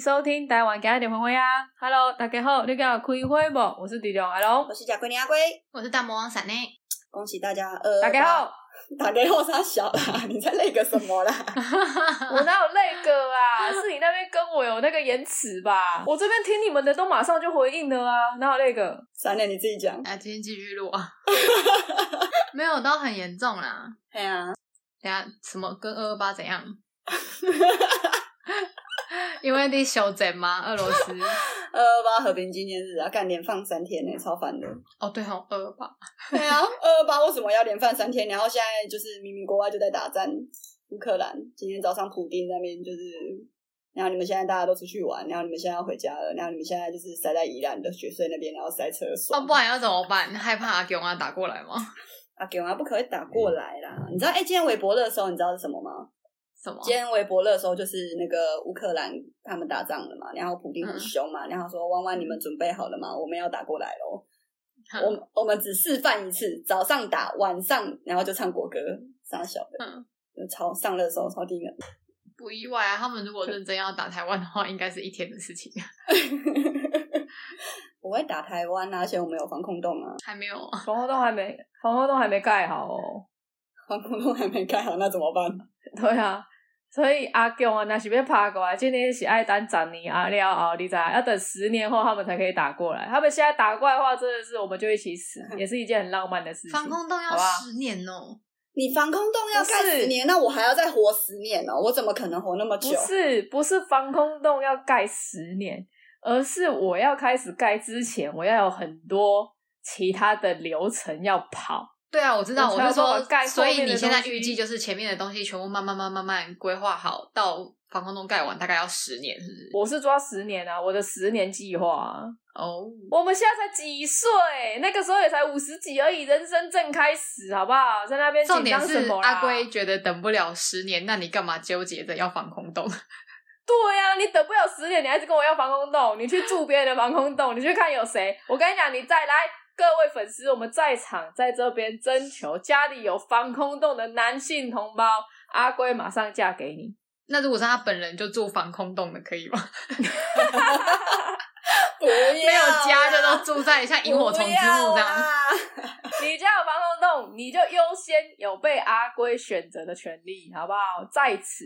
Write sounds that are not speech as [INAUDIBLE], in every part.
收听台湾今日点灰啊！Hello，大家好，你今日开会不？我是迪龙阿龙，我是贾桂林阿龟，我是大魔王闪内。恭喜大家！呃，大家好，[LAUGHS] 大家好，啥小啦？[LAUGHS] 你在那个什么啦？[LAUGHS] 我哪有那个啊？是你那边跟我有那个延迟吧？我这边听你们的都马上就回应了啊！哪有那个？闪内你自己讲。啊，今天继续录啊！没有都很严重啦。对啊，等下什么跟二二八怎样？[LAUGHS] 因为你休整吗？俄罗斯二二八和平纪念日啊，干连放三天呢，超烦的。哦，对哦，二二八。对啊，二二八为什么要连放三天？然后现在就是明明国外就在打战，乌克兰。今天早上普丁那边就是，然后你们现在大家都出去玩，然后你们现在要回家了，然后你们现在就是塞在宜兰的雪隧那边，然后塞车爽。哦，不然要怎么办？害怕阿勇啊打过来吗？阿勇啊不可以打过来啦！嗯、你知道哎、欸，今天微博的时候，你知道是什么吗？什么？今天微博热搜就是那个乌克兰他们打仗了嘛，然后普丁很凶嘛，嗯、然后说弯弯你们准备好了吗？我们要打过来喽。嗯、我我们只示范一次，早上打，晚上然后就唱国歌，傻小的，嗯，就超上热搜，超低能。不意外啊，他们如果认真要打台湾的话，应该是一天的事情。[LAUGHS] 我会打台湾啊，而且我们有防空洞啊，还没有，防空洞还没，防空洞还没盖好哦，防空洞还没盖好，那怎么办？对啊。所以阿强啊，那是要爬过来，今年是爱等十年啊了后，你知道要等十年后他们才可以打过来。他们现在打过来的话，真的是我们就一起死，[LAUGHS] 也是一件很浪漫的事情。防空洞要十年哦，你防空洞要盖十年，那我还要再活十年哦，我怎么可能活那么久？不是，不是防空洞要盖十年，而是我要开始盖之前，我要有很多其他的流程要跑。对啊，我知道，我是说，所以你现在预计就是前面的东西全部慢慢慢慢慢规划好，到防空洞盖完大概要十年，是不是？我是抓十年啊，我的十年计划啊。哦，我们现在才几岁？那个时候也才五十几而已，人生正开始，好不好？在那边紧张什么？重点是阿龟觉得等不了十年，那你干嘛纠结着要防空洞？[LAUGHS] 对呀、啊，你等不了十年，你还是跟我要防空洞？你去住别人的防空洞，你去看有谁？我跟你讲，你再来。各位粉丝，我们在场在这边征求家里有防空洞的男性同胞，阿龟马上嫁给你。那如果是他本人就住防空洞的，可以吗？不要没有家就都住在像萤火虫之墓这样。你家有防空洞，你就优先有被阿龟选择的权利，好不好？在此。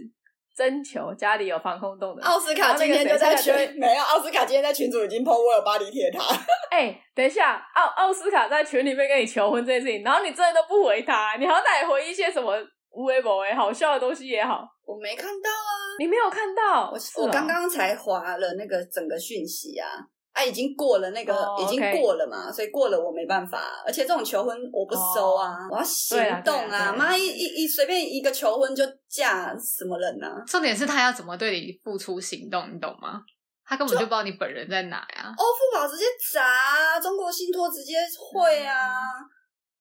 征求家里有防空洞的。奥斯卡今天就在群，没有奥斯卡今天在群主已经 po 我有巴黎铁塔。[LAUGHS] 哎、欸，等一下，奥奥斯卡在群里面跟你求婚这件事情，然后你真的都不回他，你好歹回一些什么微博哎，好笑的东西也好。我没看到啊，你没有看到？我、哦、我刚刚才划了那个整个讯息啊。啊，已经过了那个，oh, 已经过了嘛，所以过了我没办法。而且这种求婚我不收啊，oh, 我要行动啊！妈一一一随便一个求婚就嫁什么人呢、啊？重点是他要怎么对你付出行动，你懂吗？他根本就不知道你本人在哪呀。欧付宝直接砸，中国信托直接汇啊，嗯、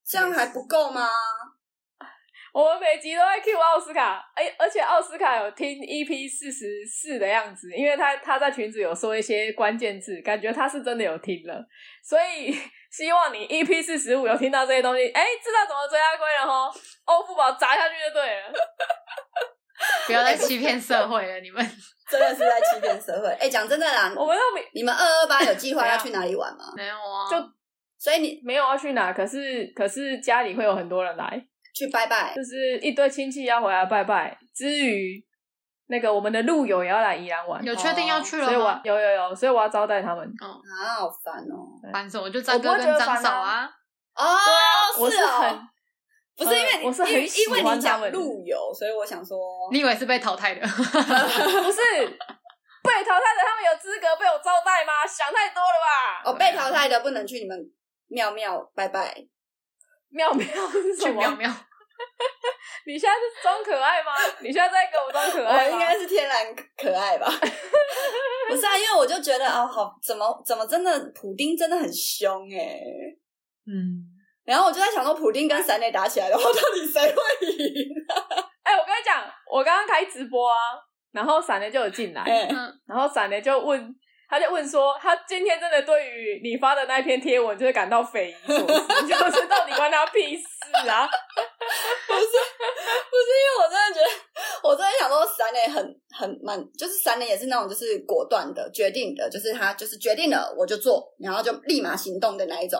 这样还不够吗？我们每集都在 cue 奥斯卡，哎，而且奥斯卡有听 EP 四十四的样子，因为他他在群组有说一些关键字，感觉他是真的有听了，所以希望你 EP 四十五有听到这些东西，哎，知道怎么追阿龟了齁，欧付宝砸下去就对了，不要再欺骗社会了，你们 [LAUGHS] 真的是在欺骗社会。哎，讲真的啦，我们要你们二二八有计划要去哪里玩吗？没有啊，就所以你没有要去哪，可是可是家里会有很多人来。去拜拜，就是一堆亲戚要回来拜拜。之余，那个我们的路友也要来宜兰玩，有确定要去了吗？所以我有有有，所以我要招待他们。哦，啊，好烦哦，烦什么？就张哥跟张嫂啊。哦，我是很不是因为我是很喜欢你讲路友，所以我想说，你以为是被淘汰的？[LAUGHS] 不是被淘汰的，他们有资格被我招待吗？想太多了吧？哦，被淘汰的不能去你们庙庙拜拜。妙妙是什么？妙妙，[LAUGHS] 你现在是装可爱吗？你现在在给我装可爱吗？我应该是天然可爱吧？[LAUGHS] 不是啊，因为我就觉得啊，好，怎么怎么真的普丁真的很凶哎、欸，嗯，然后我就在想说，普丁跟闪雷打起来的话，到底谁会赢？[LAUGHS] 哎、欸，我跟你讲，我刚刚开直播啊，然后闪雷就有进来，然后闪雷就问。他就问说：“他今天真的对于你发的那一篇贴文，就是感到匪夷所思，[LAUGHS] 就是到底关他屁事啊？” [LAUGHS] 不是，不是，因为我真的觉得，我真的想说，闪雷很很蛮，就是闪雷也是那种就是果断的决定的，就是他就是决定了我就做，然后就立马行动的那一种。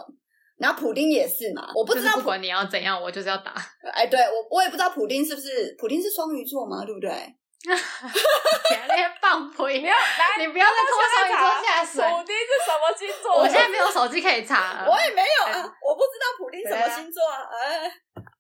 然后普丁也是嘛，我不知道不管你要怎样，我就是要打。哎，对我我也不知道普丁是不是普丁是双鱼座嘛，对不对？[LAUGHS] 那！你要来，你不要再拖双鱼座下水。普丁是什么星座？我现在没有手机可以查，我也没有啊，我不知道普丁什么星座啊，哎，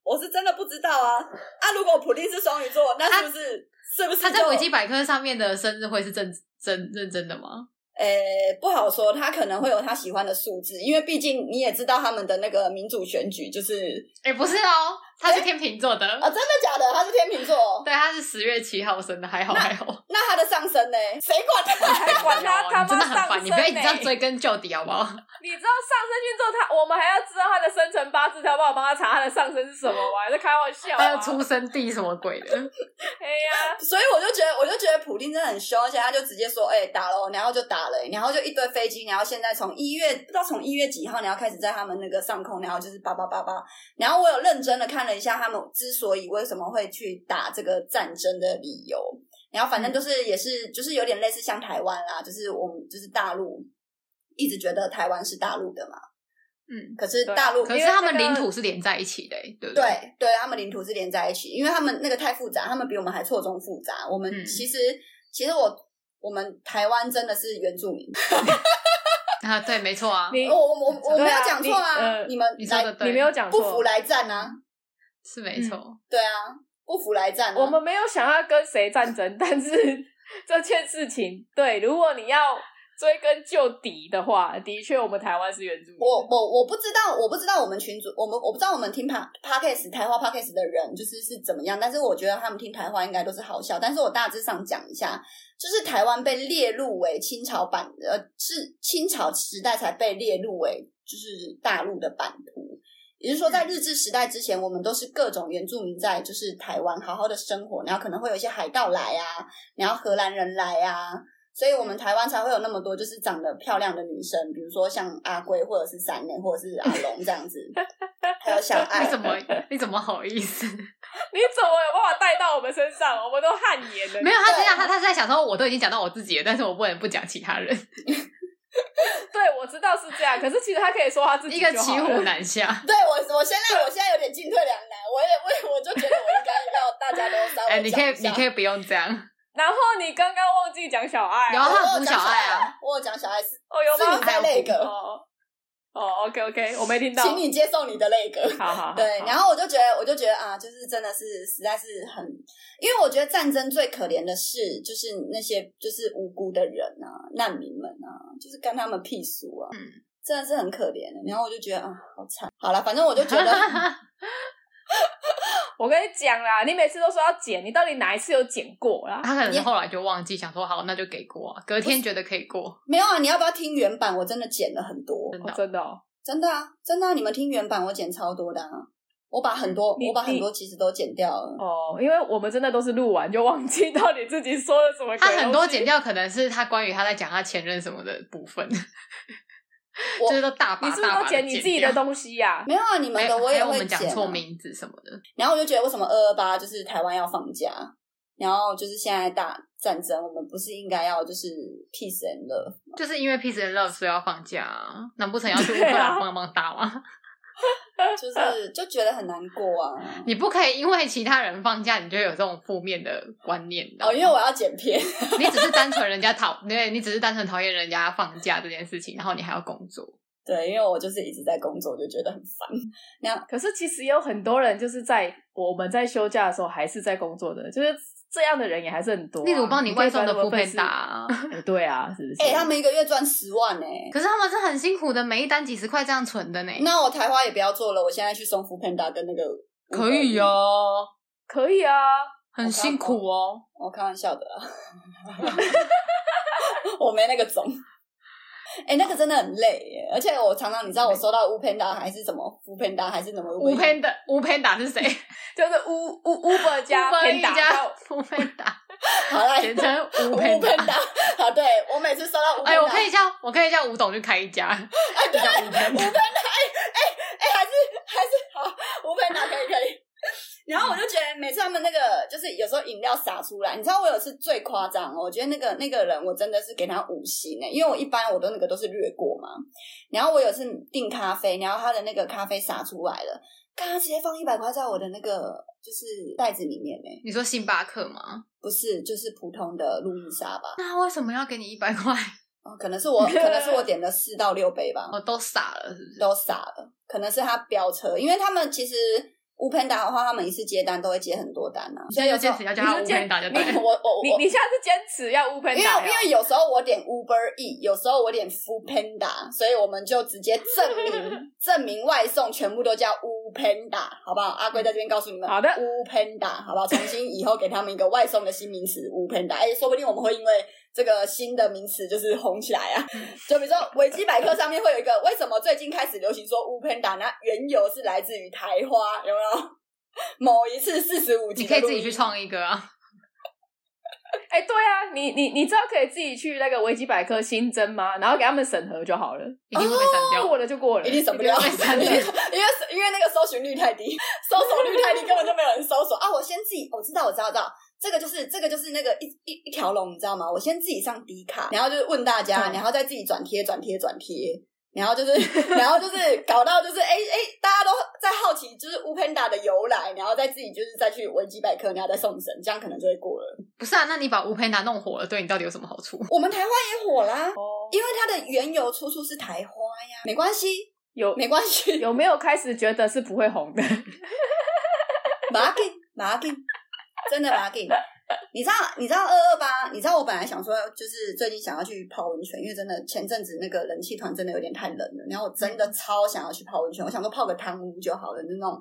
我是真的不知道啊。啊，如果普丁是双鱼座，那是不是是不是他在维基百科上面的生日会是真真认真的吗？诶，不好说，他可能会有他喜欢的数字，因为毕竟你也知道他们的那个民主选举就是，诶，不是哦，他是天秤座的啊，真的假的？他是天秤座，对，他是十月七号生的，还好还好。那他的上升呢？谁管他？[LAUGHS] 还管他？[LAUGHS] 他真的很烦，你不要一直这样追根究底好不好？[LAUGHS] 你知道上升星座他，我们还要知道他的生辰八字，他要帮我帮他查他的上升是什么吗？还在开玩笑？还有出生地什么鬼的？哎呀，所以我就觉得，我就觉得普丁真的很凶，而且他就直接说，哎，打了，然后就打了，然后就一堆飞机，然后现在从一月不知道从一月几号，然后开始在他们那个上空，然后就是叭叭叭叭，然后我有认真的看了一下他们之所以为什么会去打这个战争的理由，然后反正就是也是就是有点类似像台湾啦，就是我们就是大陆一直觉得台湾是大陆的嘛，嗯，可是大陆可是他们领土是连在一起的，对不对？对对，他们领土是连在一起，因为他们那个太复杂，他们比我们还错综复杂。我们其实其实我。我们台湾真的是原住民 [LAUGHS] 啊，对，没错啊，我我我我没有讲错啊，你们你没有讲错，不服来战啊，是没错，对啊，不服来战。我们没有想要跟谁战争，[LAUGHS] 但是这件事情，对，如果你要。追根究底的话，的确，我们台湾是原住民。我我我不知道，我不知道我们群主，我们我不知道我们听 Podcast 台话 Podcast 的人就是是怎么样，但是我觉得他们听台话应该都是好笑。但是我大致上讲一下，就是台湾被列入为清朝版，呃，是清朝时代才被列入为就是大陆的版图。也就是说，在日治时代之前，我们都是各种原住民在就是台湾好好的生活，然后可能会有一些海盗来啊，然后荷兰人来啊。所以我们台湾才会有那么多就是长得漂亮的女生，比如说像阿龟，或者是山馁，或者是阿龙这样子，[LAUGHS] 还有小爱。你怎么你怎么好意思？[LAUGHS] 你怎么有办法带到我们身上？我们都汗颜的。没有，他这样，他他是在想说，我都已经讲到我自己了，但是我不能不讲其他人。[LAUGHS] 对，我知道是这样，可是其实他可以说他自己一个骑虎难下。[LAUGHS] 对我，我现在我现在有点进退两难，我也我我就觉得我应该要大家都稍微哎，你可以你可以不用这样。然后你刚刚忘记讲小爱，然后他不是小爱啊，我有讲小爱是哦，有吗？是你在那个哦哦，OK OK，我没听到，请你接受你的那个，好好对。然后我就觉得，我就觉得啊，就是真的是实在是很，因为我觉得战争最可怜的是，就是那些就是无辜的人啊，难民们啊，就是跟他们屁事啊，嗯，真的是很可怜的。然后我就觉得啊，好惨。好了，反正我就觉得。[LAUGHS] 我跟你讲啦，你每次都说要剪，你到底哪一次有剪过啦？他可能后来就忘记，想说好，那就给过啊。隔天觉得可以过，没有啊？你要不要听原版？我真的剪了很多，真的，哦，真的，哦，真的啊，真的啊！你们听原版，我剪超多的啊！我把很多，我把很多其实都剪掉了哦，因为我们真的都是录完就忘记到底自己说了什么。他很多剪掉，可能是他关于他在讲他前任什么的部分。[LAUGHS] 我就是都大把大把，你是不是都剪你自己的东西呀？啊？[LAUGHS] 没有啊，你们的我也会剪，讲错名字什么的。然后我就觉得，为什么二二八就是台湾要放假？然后就是现在大战争，我们不是应该要就是 peace and love？就是因为 peace and love 所以要放假，难不成要去乌克兰帮忙打吗？[LAUGHS] 就是就觉得很难过啊！[LAUGHS] 你不可以因为其他人放假，你就有这种负面的观念的。哦，因为我要剪片，[LAUGHS] 你只是单纯人家讨，对，你只是单纯讨厌人家放假这件事情，然后你还要工作。对，因为我就是一直在工作，我就觉得很烦。那可是其实有很多人就是在我们在休假的时候还是在工作的，就是。这样的人也还是很多、啊，例如帮你外送的 foodpanda，[LAUGHS] 对啊，是不是？哎、欸，他们一个月赚十万呢、欸，可是他们是很辛苦的，每一单几十块这样存的呢。那我台花也不要做了，我现在去送 foodpanda 跟那个可以哦、啊，可以啊，很辛苦哦。我开玩笑的啦，[LAUGHS] 我没那个种。哎、欸，那个真的很累耶，而且我常常你知道我收到乌潘达还是什么乌潘达还是什么乌潘达乌潘达是谁？[LAUGHS] 就是乌乌 Uber 加潘达加乌潘达，好啦，简称乌潘达。好，对我每次收到乌哎，我可以叫我可以叫吴董去开一家，[LAUGHS] 哎，对，乌潘达，哎哎哎，还是还是好，乌潘达可以可以。然后我就觉得每次他们那个就是有时候饮料洒出来，你知道我有次最夸张，我觉得那个那个人我真的是给他五星诶，因为我一般我都那个都是略过嘛。然后我有次订咖啡，然后他的那个咖啡洒出来了，刚刚直接放一百块在我的那个就是袋子里面诶。你说星巴克吗？不是，就是普通的路易莎吧？那为什么要给你一百块？[LAUGHS] 哦，可能是我，可能是我点了四到六杯吧。我都洒了，是不是？都洒了，可能是他飙车，因为他们其实。Foodpanda 的话，他们一次接单都会接很多单啊，所以有坚持要叫他 Foodpanda 就对。[LAUGHS] 我我你你下次坚持要 Foodpanda，因为因为有时候我点 Uber E，有时候我点 Foodpanda，所以我们就直接证明 [LAUGHS] 证明外送全部都叫 Foodpanda，好不好？阿贵在这边告诉你们，好的 Foodpanda，好不好？重新以后给他们一个外送的新名词 Foodpanda，哎，说不定我们会因为。这个新的名词就是红起来啊！[LAUGHS] 就比如说维基百科上面会有一个，为什么最近开始流行说乌喷达？那缘由是来自于台花，有没有？[LAUGHS] 某一次四十五集，你可以自己去创一个啊！[LAUGHS] 哎、欸，对啊，你你你知道可以自己去那个维基百科新增吗？然后给他们审核就好了，一定会被删掉，过了就过了，一定审不掉，被删掉，因为因为那个搜寻率太低，搜索率太低，根本就没有人搜索啊！我先自己，我知道，我知道，我知道。这个就是这个就是那个一一一条龙，你知道吗？我先自己上 D 卡，然后就是问大家，然后再自己转贴转贴转贴，然后就是然后就是搞到就是哎哎，大家都在好奇，就是 Foodpanda 的由来，然后再自己就是再去维基百科，然后再送审，这样可能就会过了。不是啊，那你把 Foodpanda 弄火了，对你到底有什么好处？我们台花也火啦，哦，因为它的原由出处是台花呀，没关系，有没关系，有没有开始觉得是不会红的？[LAUGHS] 马给马给。真的吧，给你。你知道，你知道二二八？你知道我本来想说，就是最近想要去泡温泉，因为真的前阵子那个人气团真的有点太冷了。然后我真的超想要去泡温泉，我想说泡个汤屋就好了，那种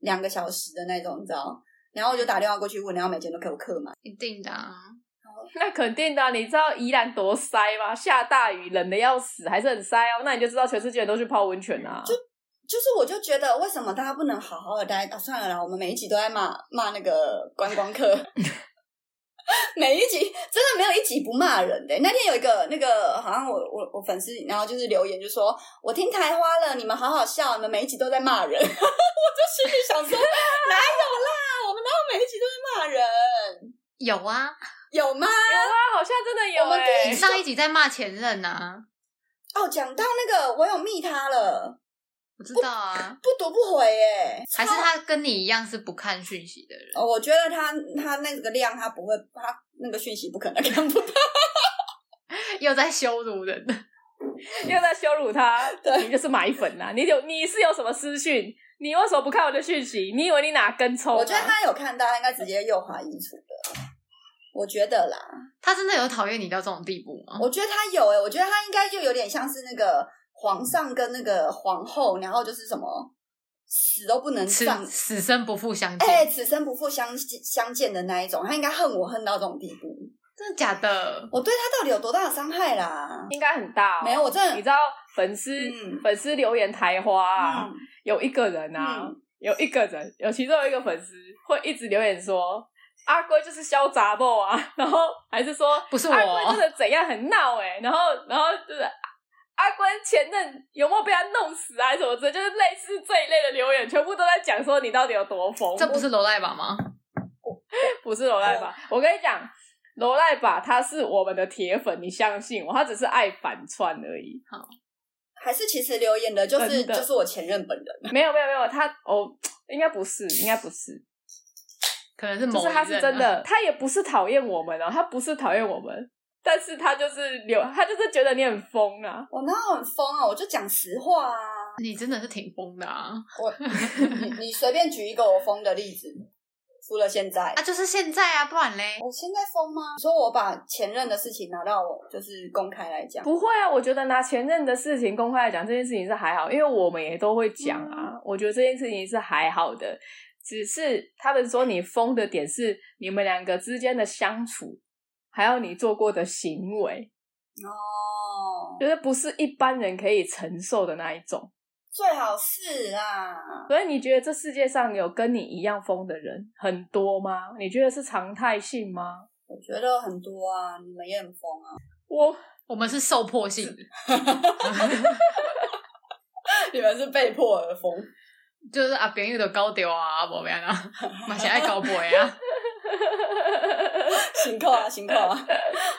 两个小时的那种，你知道？然后我就打电话过去问，然后每间都给我客满。一定的啊，那肯定的。你知道宜兰多塞吗？下大雨，冷的要死，还是很塞哦。那你就知道全世界人都去泡温泉啊。就就是，我就觉得为什么大家不能好好的待？啊，算了啦，我们每一集都在骂骂那个观光客，[LAUGHS] 每一集真的没有一集不骂人的。那天有一个那个好像我我我粉丝，然后就是留言就说，我听台花了，你们好好笑，你们每一集都在骂人。[LAUGHS] 我就心里想说，哪有啦？我们哪有每一集都在骂人？有啊，有吗？有啊，好像真的有欸。你上一集在骂前任啊？哦，讲到那个，我有密他了。我知道啊，不读不回耶，还是他跟你一样是不看讯息的人？哦，我觉得他他那个量，他不会，他那个讯息不可能看不到。[LAUGHS] 又在羞辱人，[LAUGHS] 又在羞辱他，[LAUGHS] 对，你就是买粉呐！你有你是有什么私讯？你为什么不看我的讯息？你以为你哪根葱？我觉得他有看到，他应该直接右滑移除的。我觉得啦，他真的有讨厌你到这种地步吗？我觉得他有诶、欸、我觉得他应该就有点像是那个。皇上跟那个皇后，然后就是什么死都不能葬，死生不复相见。哎、欸，此生不复相相见的那一种，他应该恨我恨到这种地步。真的假的？我对他到底有多大的伤害啦？应该很大、哦。没有，我真的你知道粉丝、嗯、粉丝留言台花、啊嗯、有一个人啊，嗯、有一个人有其中有一个粉丝会一直留言说阿龟就是嚣杂货啊，然后还是说不是我，阿龟真的怎样很闹哎、欸，然后然后就是。阿关前任有没有被他弄死啊？什么之类？就是类似这一类的留言，全部都在讲说你到底有多疯。这不是罗赖吧吗？[LAUGHS] 不是罗赖吧？我跟你讲，罗赖吧他是我们的铁粉，你相信我，他只是爱反串而已。好，还是其实留言的就是的就是我前任本人？没有没有没有，他哦，应该不是，应该不是，可能是某、啊、就是他是真的，他也不是讨厌我们哦，他不是讨厌我们。但是他就是留，他就是觉得你很疯啊！我哪有很疯啊？我就讲实话啊！你真的是挺疯的啊！我，你你随便举一个我疯的例子，除了现在啊，就是现在啊，不然嘞？我现在疯吗？你说我把前任的事情拿到就是公开来讲，不会啊！我觉得拿前任的事情公开来讲，这件事情是还好，因为我们也都会讲啊。嗯、我觉得这件事情是还好的，只是他们说你疯的点是你们两个之间的相处。还有你做过的行为哦，就是不是一般人可以承受的那一种，最好是啊。所以你觉得这世界上有跟你一样疯的人很多吗？你觉得是常态性吗？我觉得很多啊，你们也很疯啊。我我们是受迫性的，[LAUGHS] 你们是被迫而疯。就是阿朋友的高调啊，无咩啊，[LAUGHS] 嘛是爱高背啊。[LAUGHS] 辛苦啊，[LAUGHS] 辛苦啊！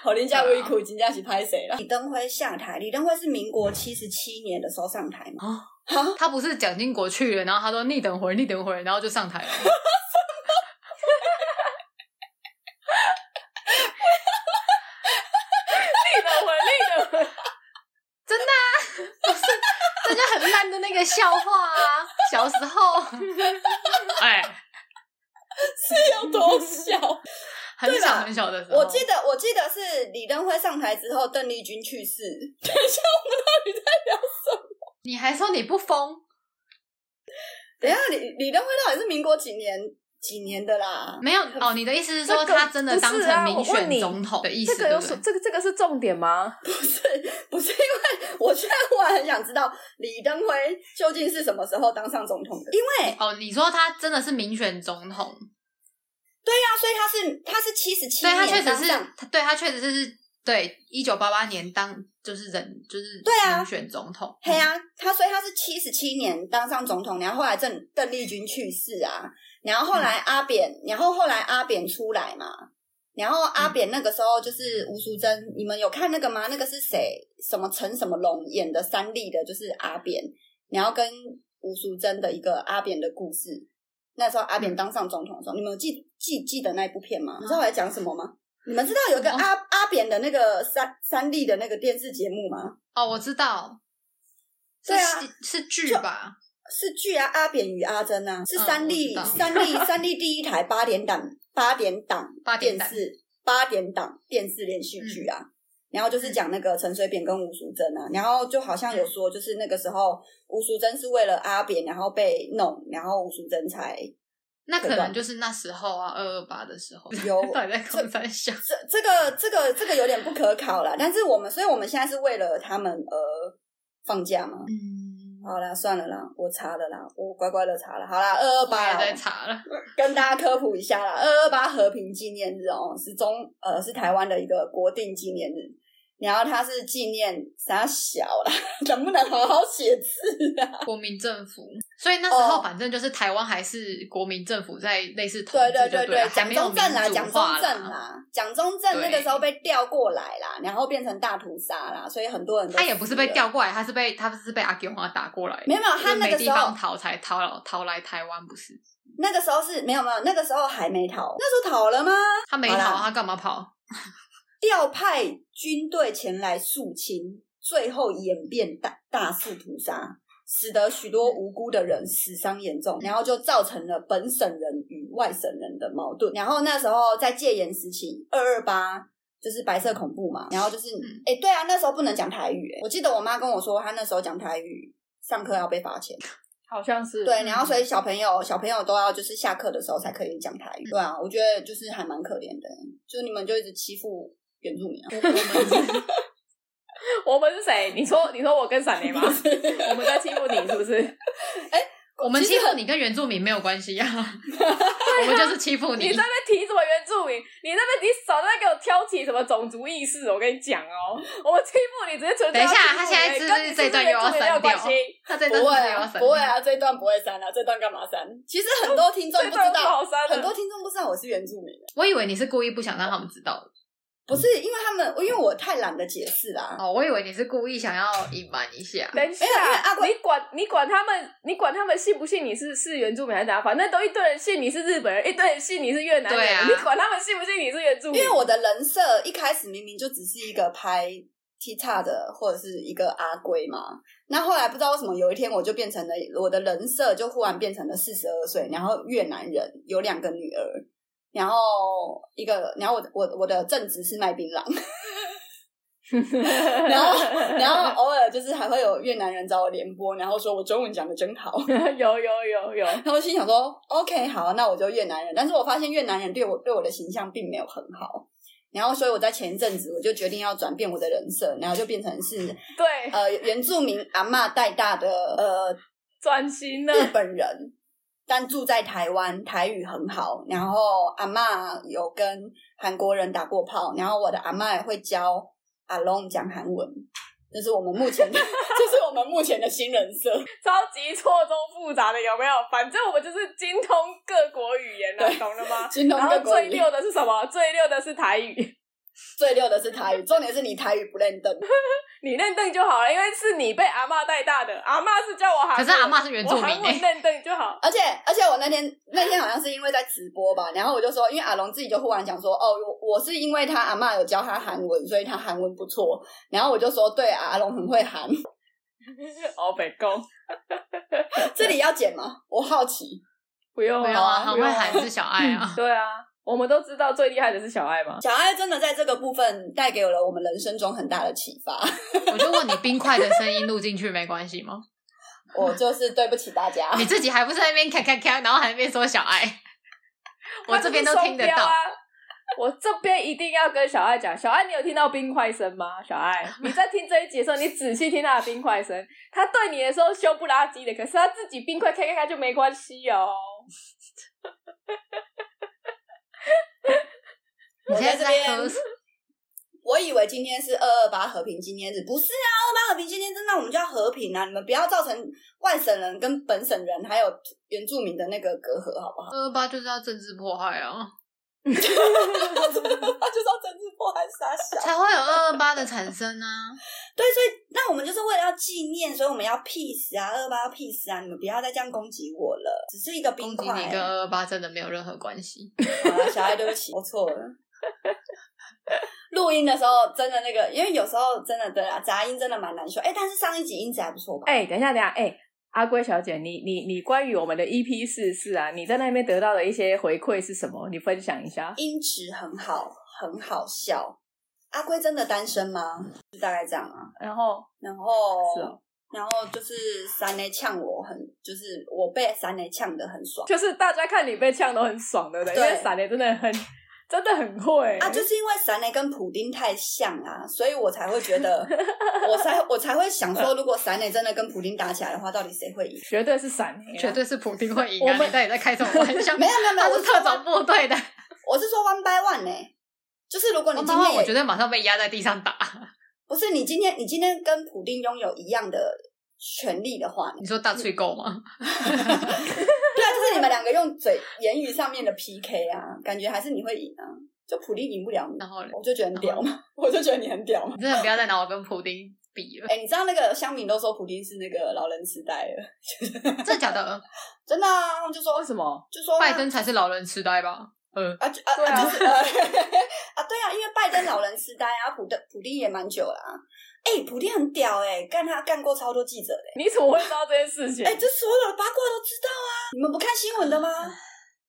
好，人家微苦，真正是拍谁了。李登辉下台，李登辉是民国七十七年的时候上台嘛？啊，他不是蒋经国去了，然后他说逆等回，逆等回，然后就上台了。逆等回，逆等回，真的啊？这就很烂的那个笑话啊！小时候，[LAUGHS] 哎，[LAUGHS] 是有多小？很小很小的时候，我记得我记得是李登辉上台之后，邓丽君去世。[LAUGHS] 等一下，我们到底在聊什么？[LAUGHS] 你还说你不疯？等一下，李李登辉到底是民国几年几年的啦？没有哦，你的意思是说他真的当成民选总统的意思？这个有什这个这个是重点吗？[LAUGHS] 不是，不是，因为我现在忽然很想知道李登辉究竟是什么时候当上总统的？因为哦，你说他真的是民选总统？对呀、啊，所以他是他是七十七年，对他确实是，对他确实是对一九八八年当就是人就是对啊选总统，对啊，他所以他是七十七年当上总统，然后后来邓邓丽君去世啊，然后后来阿扁，嗯、然后后来阿扁出来嘛，然后阿扁那个时候就是吴淑珍，嗯、你们有看那个吗？那个是谁？什么陈什么龙演的三立的，就是阿扁，然后跟吴淑珍的一个阿扁的故事。那时候阿扁当上总统的时候，嗯、你们有记记记得那一部片吗？你知道我在讲什么吗？嗯、你们知道有一个阿、哦、阿扁的那个三三立的那个电视节目吗？哦，我知道。对啊，是剧吧？是剧啊，阿扁与阿珍啊，是三立、嗯、三立 [LAUGHS] 三立第一台八点档八点档电视八点档电视连续剧啊。嗯然后就是讲那个陈水扁跟吴淑珍啊，然后就好像有说，就是那个时候吴淑珍是为了阿扁，然后被弄，然后吴淑珍才，那可能就是那时候啊，二二八的时候有在空山这这个这个这个有点不可考了，但是我们，所以我们现在是为了他们而放假嘛。嗯。好啦，算了啦，我查了啦，我乖乖的查了。好啦，二二八在查了，跟大家科普一下啦，二二八和平纪念日哦，是中呃是台湾的一个国定纪念日。然后它是纪念啥小啦，[LAUGHS] 能不能好好写字啊？国民政府，所以那时候反正就是台湾还是国民政府在类似统治，对对对对，蒋中正啦，蒋中正啦，蒋中正那个时候被调过来啦，然后变成大屠杀啦，所以很多人都他也不是被调过来，他是被他是被阿给华打过来，没有没有，他那个时候逃才逃逃来台湾，不是？那个时候是没有没有，那个时候还没逃，那时候逃了吗？他没逃，他干嘛跑？调派军队前来肃清，最后演变大大肆屠杀，使得许多无辜的人死伤严重，然后就造成了本省人与外省人的矛盾。然后那时候在戒严时期，二二八就是白色恐怖嘛，然后就是，哎，对啊，那时候不能讲台语，我记得我妈跟我说，她那时候讲台语，上课要被罚钱。好像是对，然后所以小朋友小朋友都要就是下课的时候才可以讲台语。对啊，我觉得就是还蛮可怜的，就你们就一直欺负。原住民啊，[LAUGHS] [LAUGHS] 我们是谁？你说，你说我跟闪雷吗？我们在欺负你，是不是？哎、欸，我们欺负你跟原住民没有关系呀、啊，[LAUGHS] 我们就是欺负你。你在那边提什么原住民？你那边你少在那给我挑起什么种族意识？我跟你讲哦，我们欺负你直接存在。等一下，他现在是不是这段又要删掉？他这段不会啊，不会啊，这一段不会删啊，这段干嘛删？其实很多听众不知道，很多听众不知道我是原住民。我以为你是故意不想让他们知道。不是因为他们，因为我太懒得解释啦。哦，我以为你是故意想要隐瞒一下。[LAUGHS] 等一下，你管你管他们，你管他们信不信你是是原住民还是哪？反正都一堆人信你是日本人，一堆人信你是越南人。对啊，你管他们信不信你是原住民？因为我的人设一开始明明就只是一个拍 T 叉的或者是一个阿龟嘛，那后来不知道为什么有一天我就变成了我的人设就忽然变成了四十二岁，然后越南人，有两个女儿。然后一个，然后我我我的正职是卖槟榔，[LAUGHS] 然后然后 [LAUGHS] 偶尔就是还会有越南人找我联播，然后说我中文讲的真好，[LAUGHS] 有有有有，然后心想说 OK 好，那我就越南人，但是我发现越南人对我对我的形象并没有很好，然后所以我在前一阵子我就决定要转变我的人设，然后就变成是对呃原住民阿嬷带大的呃转型了日本人。但住在台湾，台语很好。然后阿嬷有跟韩国人打过炮，然后我的阿嬷也会教阿龙讲韩文，这是我们目前的，[LAUGHS] 这是我们目前的新人设，[LAUGHS] 超级错综复杂的，有没有？反正我们就是精通各国语言了，懂了吗？[LAUGHS] 精通各国语言。然后最溜的是什么？最溜的是台语。最溜的是台语，重点是你台语不认得，[LAUGHS] 你认得就好了，因为是你被阿嬷带大的，阿嬷是叫我韩，可是阿嬷是原住民，我认得就好。[LAUGHS] 而且而且我那天那天好像是因为在直播吧，然后我就说，因为阿龙自己就忽然讲说，哦，我是因为他阿嬷有教他韩文，所以他韩文不错，然后我就说，对，阿龙很会韩。[LAUGHS] 哦，北宫，这里要剪吗？我好奇，不用啊，啊很会韩是小爱啊，对啊。我们都知道最厉害的是小爱吗？小爱真的在这个部分带给了我们人生中很大的启发。[LAUGHS] 我就问你，冰块的声音录进去没关系吗？我就是对不起大家，你自己还不是在那边咔咔咔，然后还在那边说小爱，[LAUGHS] 我这边都听得到。我这边一定要跟小爱讲，小爱，你有听到冰块声吗？小爱，你在听这一集的时候，你仔细听他的冰块声。他对你的时候羞不拉几的，可是他自己冰块开开开就没关系哦。我在这边，[LAUGHS] 我以为今天是二二八和平纪念日，不是啊，二二八和平纪念日，那我们就要和平啊！你们不要造成外省人跟本省人还有原住民的那个隔阂，好不好？二二八就是要政治迫害啊！二二八就是要政治迫害傻小，才会有二二八的产生啊！[LAUGHS] 对，所以那我们就是为了要纪念，所以我们要 peace 啊，二二八要 peace 啊！你们不要再这样攻击我了，只是一个冰块，你跟二二八真的没有任何关系。[LAUGHS] 好了，小爱，对不起，我错了。[LAUGHS] 录音的时候真的那个，因为有时候真的对啊，杂音真的蛮难说。哎、欸，但是上一集音质还不错吧？哎、欸，等一下，等一下，哎、欸，阿龟小姐，你你你关于我们的 EP 四四啊，你在那边得到的一些回馈是什么？你分享一下。音质很好，很好笑。阿龟真的单身吗？就大概这样啊。然后，然后是、哦，然后就是三雷呛我很，就是我被三雷呛的很爽。就是大家看你被呛都很爽，对不对？对，因为三雷真的很。真的很会啊！就是因为闪雷跟普丁太像啊，所以我才会觉得，[LAUGHS] 我才我才会想说，如果闪雷真的跟普丁打起来的话，到底谁会赢？绝对是闪雷，绝对是普丁会赢啊！我们到底在开什么玩笑？没有没有没有，我是特种部队的，[LAUGHS] 我是说 one by one 呢、欸，就是如果你今天我觉得马上被压在地上打。不是你今天你今天跟普丁拥有一样的权利的话，你说大吹狗吗？[LAUGHS] 对啊，就是你们两个用嘴言语上面的 PK 啊，感觉还是你会赢啊。就普丁赢不了你，然后我就觉得很屌嘛，[LAUGHS] 我就觉得你很屌嘛。真的不要再拿我跟普丁比了。哎、欸，你知道那个乡民都说普丁是那个老人痴呆了，[LAUGHS] 真的假的？真的啊，就说为什么？就说拜登才是老人痴呆吧？嗯啊啊对啊，啊，就是、[LAUGHS] 啊对啊，因为拜登老人痴呆啊，普登普丁也蛮久了啊。哎、欸，普天很屌哎、欸，干他干过超多记者的、欸。你怎么会知道这件事情？哎、欸，这所有的八卦都知道啊！你们不看新闻的吗？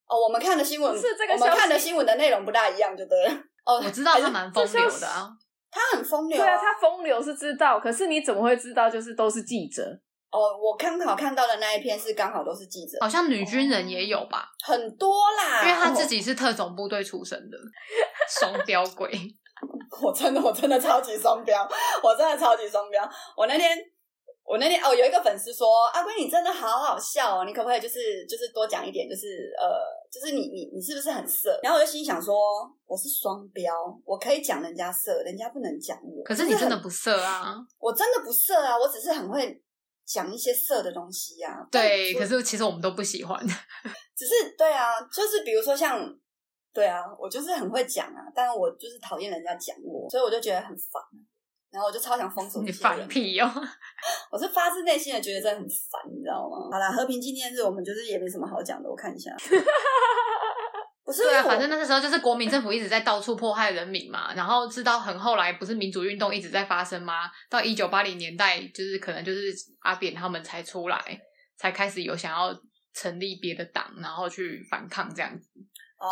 哦，我们看的新闻是这个，我们看的新闻的内容不大一样，就对了。哦，我知道他蛮风流的啊，他很风流、啊。对啊，他风流是知道，可是你怎么会知道？就是都是记者。哦，我刚好看到的那一篇是刚好都是记者，好像女军人也有吧？哦、很多啦，因为他自己是特种部队出身的，[LAUGHS] 双标鬼。我真的，我真的超级双标，我真的超级双标。我那天。我那天哦，有一个粉丝说：“阿龟，你真的好好笑哦，你可不可以就是就是多讲一点，就是呃，就是你你你是不是很色？”然后我就心想说：“我是双标，我可以讲人家色，人家不能讲我。可是你真的不色啊？我真的不色啊，我只是很会讲一些色的东西呀、啊。对，可是其实我们都不喜欢。[LAUGHS] 只是对啊，就是比如说像对啊，我就是很会讲啊，但是我就是讨厌人家讲我，所以我就觉得很烦。”然后我就超想封锁你，放屁哦！[LAUGHS] 我是发自内心的觉得真的很烦，你知道吗？好啦，和平纪念日我们就是也没什么好讲的，我看一下。[LAUGHS] 不是对啊，反正那个时候就是国民政府一直在到处迫害人民嘛，然后直到很后来不是民主运动一直在发生吗？到一九八零年代，就是可能就是阿扁他们才出来，才开始有想要成立别的党，然后去反抗这样子。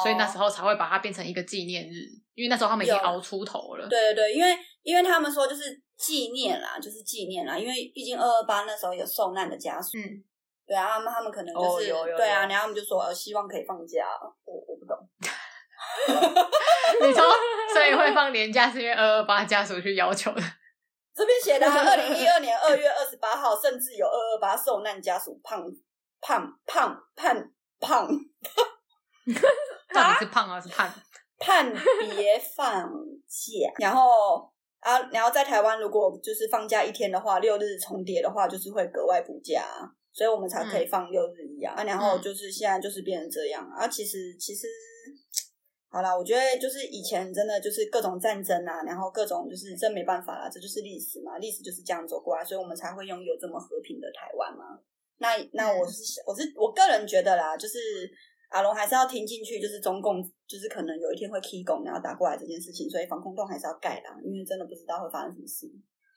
所以那时候才会把它变成一个纪念日，因为那时候他们已经熬出头了。对对对，因为因为他们说就是纪念啦，就是纪念啦，因为毕竟二二八那时候有受难的家属。嗯，对啊，他们他们可能就是、哦、对啊，然后他们就说呃希望可以放假，我我不懂。[LAUGHS] 你说，所以会放年假是因为二二八家属去要求的。[LAUGHS] 这边写的二零一二年 [LAUGHS] 二月二十八号，甚至有二二八受难家属胖胖胖胖胖。胖到底是胖还是胖？判别放假，然后啊，然后在台湾如果就是放假一天的话，六日重叠的话，就是会格外补假，所以我们才可以放六日一样、嗯、啊。然后就是现在就是变成这样啊。其实其实。好啦，我觉得就是以前真的就是各种战争啊，然后各种就是真没办法啦，这就是历史嘛，历史就是这样走过来，所以我们才会拥有这么和平的台湾嘛。那那我是、嗯、我是我个人觉得啦，就是阿龙还是要听进去，就是中共就是可能有一天会起拱，然后打过来这件事情，所以防空洞还是要盖啦，因为真的不知道会发生什么事。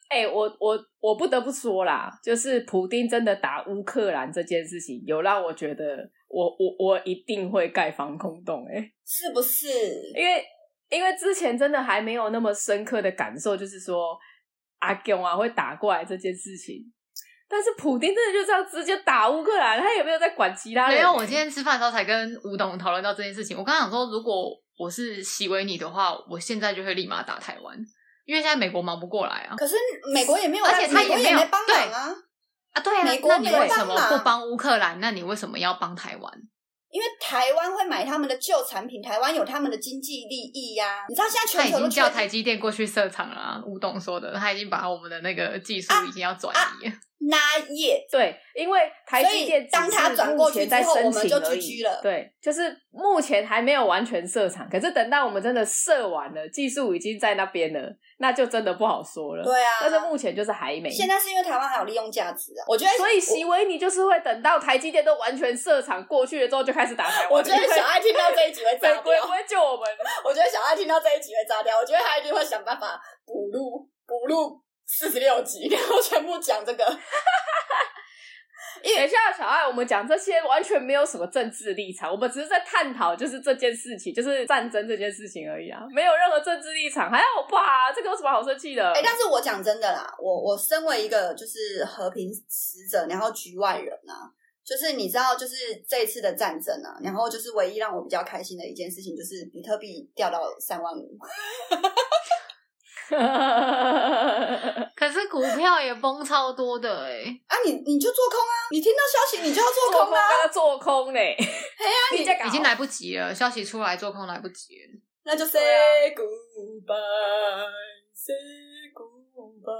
哎、欸，我我我不得不说啦，就是普丁真的打乌克兰这件事情，有让我觉得我我我一定会盖防空洞、欸，哎，是不是？因为因为之前真的还没有那么深刻的感受，就是说阿勇啊会打过来这件事情，但是普丁真的就这样直接打乌克兰，他有没有在管其他人？没有，我今天吃饭的时候才跟吴董讨论到这件事情。我刚刚想说，如果我是席维尼的话，我现在就会立马打台湾。因为现在美国忙不过来啊，可是美国也没有，而且他也没有帮忙啊啊，对啊，美国那你为什么不帮乌克兰？那你为什么要帮台湾？因为台湾会买他们的旧产品，台湾有他们的经济利益呀、啊。你知道现在全球都已经叫台积电过去设厂了、啊，吴董说的，他已经把我们的那个技术已经要转移了。也、啊、对，因为台积电当他转过去之后，我们就 GG 了。对，就是目前还没有完全设厂，可是等到我们真的设完了，技术已经在那边了。那就真的不好说了。对啊，但是目前就是还没。现在是因为台湾还有利用价值啊，我觉得。所以席维尼就是会等到台积电都完全设厂过去了之后，就开始打台湾。我觉得小爱听到这一集会炸掉，[LAUGHS] 不会救我们。我觉得小爱听到这一集会炸掉，我觉得他一定会想办法补录补录四十六集，[LAUGHS] 然后全部讲这个。[LAUGHS] 等一下，小爱，我们讲这些完全没有什么政治立场，我们只是在探讨，就是这件事情，就是战争这件事情而已啊，没有任何政治立场，还好吧？这个有什么好生气的？哎、欸，但是我讲真的啦，我我身为一个就是和平使者，然后局外人啊，就是你知道，就是这一次的战争啊，然后就是唯一让我比较开心的一件事情，就是比特币掉到三万五。[LAUGHS] [LAUGHS] 可是股票也崩超多的哎、欸！啊，你你就做空啊！你听到消息你就要做空啊！做空呢？哎呀，你已经来不及了，消息出来做空来不及了，那就 say goodbye，say goodbye。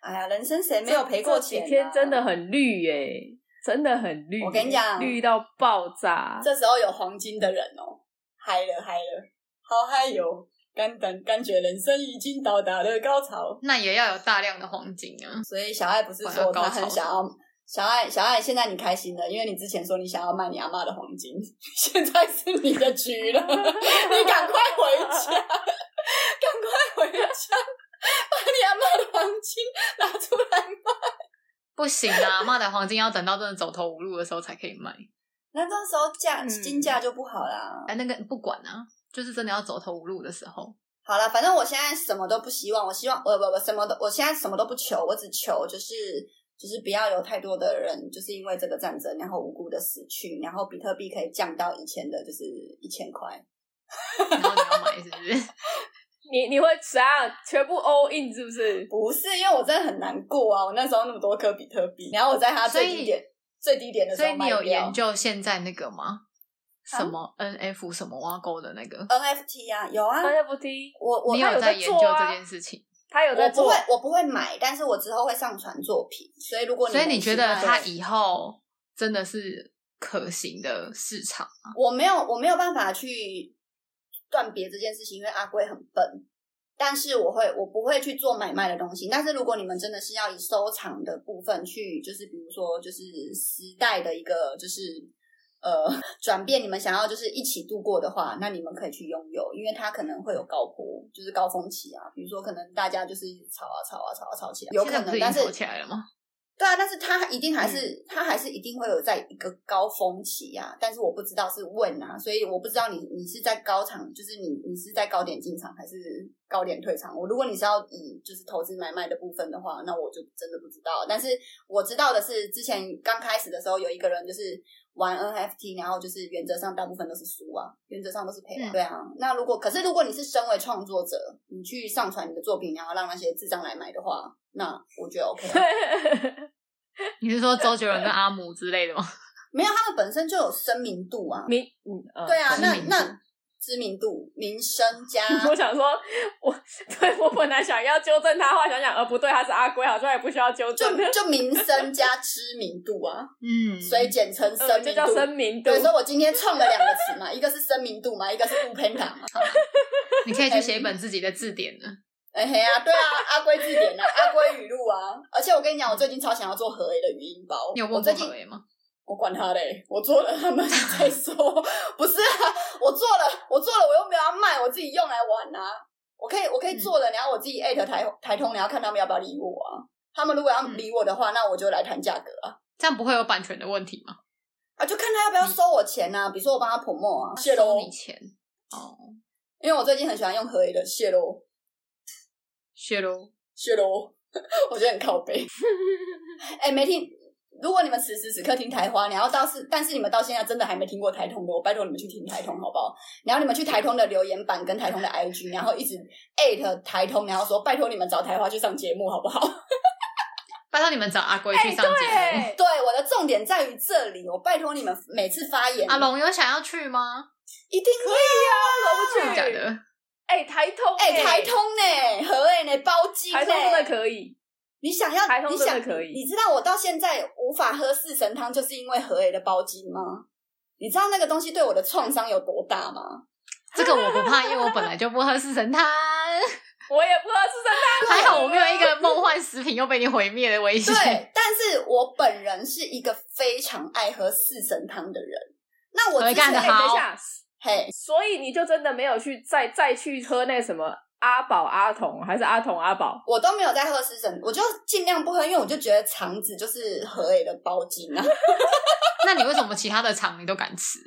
哎呀，人生谁没有赔过钱、啊？几天真的很绿耶、欸，真的很绿。我跟你讲，绿到爆炸。这时候有黄金的人哦，嗨了嗨了，好嗨哟！感感感觉人生已经到达了高潮，那也要有大量的黄金啊！所以小爱不是说他很想要小爱小爱，现在你开心了，因为你之前说你想要卖你阿妈的黄金，[LAUGHS] 现在是你的局了，[LAUGHS] 你赶快回家，[LAUGHS] 赶快回家，把你阿妈的黄金拿出来卖。不行啊，阿妈的黄金要等到真的走投无路的时候才可以卖，那这时候价金价就不好啦。哎、嗯，那个不管啊。就是真的要走投无路的时候。好了，反正我现在什么都不希望，我希望我我我什么都，我现在什么都不求，我只求就是就是不要有太多的人就是因为这个战争然后无辜的死去，然后比特币可以降到以前的就是一千块，然后你要买是不是？[LAUGHS] 你你会怎样？全部 all in 是不是？不是，因为我真的很难过啊！我那时候那么多颗比特币，然后我在它最低点最低点的时候。所以你有研究现在那个吗？什么 NF 什么挖沟的那个？NFT 啊，有啊。NFT，我我你有在研究这件事情，他有在做，我不会我不会买，但是我之后会上传作品，所以如果你所以你觉得他以后真的是可行的市场吗？我没有我没有办法去断别这件事情，因为阿贵很笨，但是我会我不会去做买卖的东西，但是如果你们真的是要以收藏的部分去，就是比如说就是时代的一个就是。呃，[LAUGHS] 转变你们想要就是一起度过的话，那你们可以去拥有，因为它可能会有高坡，就是高峰期啊。比如说，可能大家就是一直吵啊吵啊吵啊吵起来，有可能，但是吵起来了吗？对啊，但是它一定还是、嗯、它还是一定会有在一个高峰期啊。但是我不知道是问啊，所以我不知道你你是在高场，就是你你是在高点进场还是高点退场。我如果你是要以就是投资买卖的部分的话，那我就真的不知道。但是我知道的是，之前刚开始的时候有一个人就是。玩 NFT，然后就是原则上大部分都是输啊，原则上都是赔啊。对啊，那如果可是如果你是身为创作者，你去上传你的作品，然后让那些智障来买的话，那我觉得 OK。[LAUGHS] 你是说周杰伦跟阿姆之类的吗？[LAUGHS] 没有，他们本身就有知名度啊。名嗯，对啊，那那知名度、名声加。[LAUGHS] 我想说，我对我本来想要纠正他话，想想，呃，不对，他是阿龟，好像也不需要纠正。就就名声加知名度啊，嗯，所以简称声名度。就叫声名度。对，所以我今天创了两个词嘛，一个是声名度嘛，一个是不偏袒嘛。[LAUGHS] 你可以去写一本自己的字典呢。哎嘿啊，对啊，阿龟字典啊，阿龟语录啊。而且我跟你讲，我最近超想要做和 A 的语音包。你有问过和 A 吗？我管他嘞，我做了他们 [LAUGHS] 再说。不是啊，我做了，我做了，我又没有要卖，我自己用来玩啊。我可以，我可以做了，然后我自己艾特台台通，你要看他们要不要理我啊。他们如果要理我的话，那我就来谈价格啊。这样不会有版权的问题吗？啊，就看他要不要收我钱啊。比如说我帮他 promo 啊，谢收你钱哦。因为我最近很喜欢用合 A 的谢喽，谢喽，谢喽，[LAUGHS] 我觉得很靠背。[LAUGHS] 哎、欸，没听。如果你们此时此刻听台花，然后到是，但是你们到现在真的还没听过台通的，我拜托你们去听台通好不好？然后你们去台通的留言板跟台通的 IG，然后一直艾特台通，然后说拜托你们找台花去上节目好不好？拜托你们找阿龟去上节目。欸、对，对，我的重点在于这里，我拜托你们每次发言。阿龙有想要去吗？一定可以啊，我不去。假的？哎、欸，台通、欸，哎、欸，台通呢？和 A 呢？包机呢？台通真的可以。你想要，台通真的可以你。你知道我到现在无法喝四神汤，就是因为和 A 的包金吗？你知道那个东西对我的创伤有多大吗？这个我不怕，因为我本来就不喝四神汤，[LAUGHS] 我也不喝四神汤。还好我没有一个梦幻食品又被你毁灭的危险。对，但是我本人是一个非常爱喝四神汤的人。那我之前干得好，等一下，嘿，所以你就真的没有去再再去喝那什么？阿宝、阿童还是阿童、阿宝，我都没有在喝狮神，我就尽量不喝，因为我就觉得肠子就是和 A 的包金啊。[LAUGHS] 那你为什么其他的肠你都敢吃？